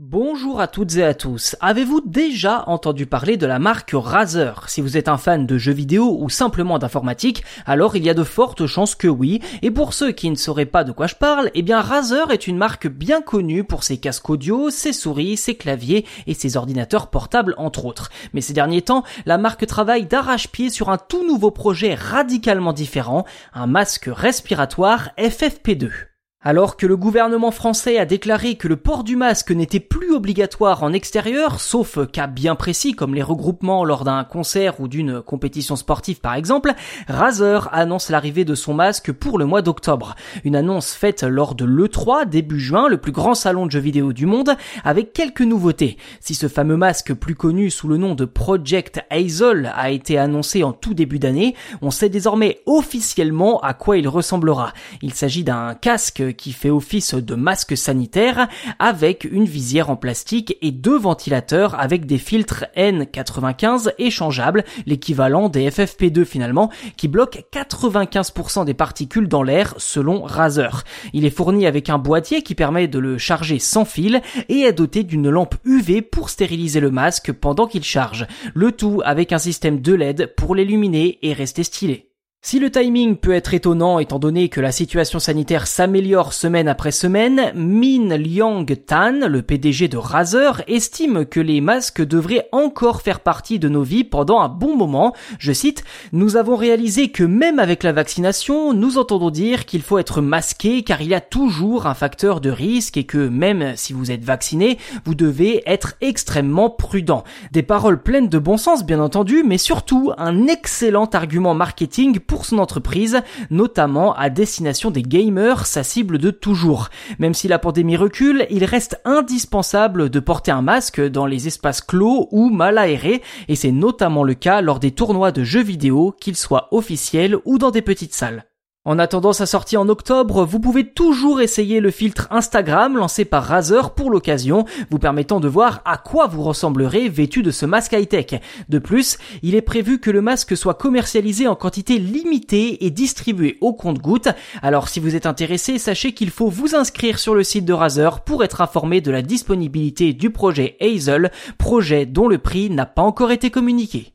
Bonjour à toutes et à tous. Avez-vous déjà entendu parler de la marque Razer? Si vous êtes un fan de jeux vidéo ou simplement d'informatique, alors il y a de fortes chances que oui. Et pour ceux qui ne sauraient pas de quoi je parle, eh bien Razer est une marque bien connue pour ses casques audio, ses souris, ses claviers et ses ordinateurs portables entre autres. Mais ces derniers temps, la marque travaille d'arrache-pied sur un tout nouveau projet radicalement différent, un masque respiratoire FFP2. Alors que le gouvernement français a déclaré que le port du masque n'était plus obligatoire en extérieur, sauf cas bien précis comme les regroupements lors d'un concert ou d'une compétition sportive par exemple, Razer annonce l'arrivée de son masque pour le mois d'octobre. Une annonce faite lors de l'E3 début juin, le plus grand salon de jeux vidéo du monde, avec quelques nouveautés. Si ce fameux masque plus connu sous le nom de Project Hazel a été annoncé en tout début d'année, on sait désormais officiellement à quoi il ressemblera. Il s'agit d'un casque qui fait office de masque sanitaire avec une visière en plastique et deux ventilateurs avec des filtres N95 échangeables, l'équivalent des FFP2 finalement, qui bloquent 95% des particules dans l'air selon Razer. Il est fourni avec un boîtier qui permet de le charger sans fil et est doté d'une lampe UV pour stériliser le masque pendant qu'il charge. Le tout avec un système de LED pour l'illuminer et rester stylé. Si le timing peut être étonnant étant donné que la situation sanitaire s'améliore semaine après semaine, Min Liang Tan, le PDG de Razer, estime que les masques devraient encore faire partie de nos vies pendant un bon moment. Je cite, Nous avons réalisé que même avec la vaccination, nous entendons dire qu'il faut être masqué car il y a toujours un facteur de risque et que même si vous êtes vacciné, vous devez être extrêmement prudent. Des paroles pleines de bon sens bien entendu, mais surtout un excellent argument marketing pour son entreprise, notamment à destination des gamers, sa cible de toujours. Même si la pandémie recule, il reste indispensable de porter un masque dans les espaces clos ou mal aérés, et c'est notamment le cas lors des tournois de jeux vidéo, qu'ils soient officiels ou dans des petites salles. En attendant sa sortie en octobre, vous pouvez toujours essayer le filtre Instagram lancé par Razer pour l'occasion, vous permettant de voir à quoi vous ressemblerez vêtu de ce masque high-tech. De plus, il est prévu que le masque soit commercialisé en quantité limitée et distribué au compte-gouttes. Alors si vous êtes intéressé, sachez qu'il faut vous inscrire sur le site de Razer pour être informé de la disponibilité du projet Hazel, projet dont le prix n'a pas encore été communiqué.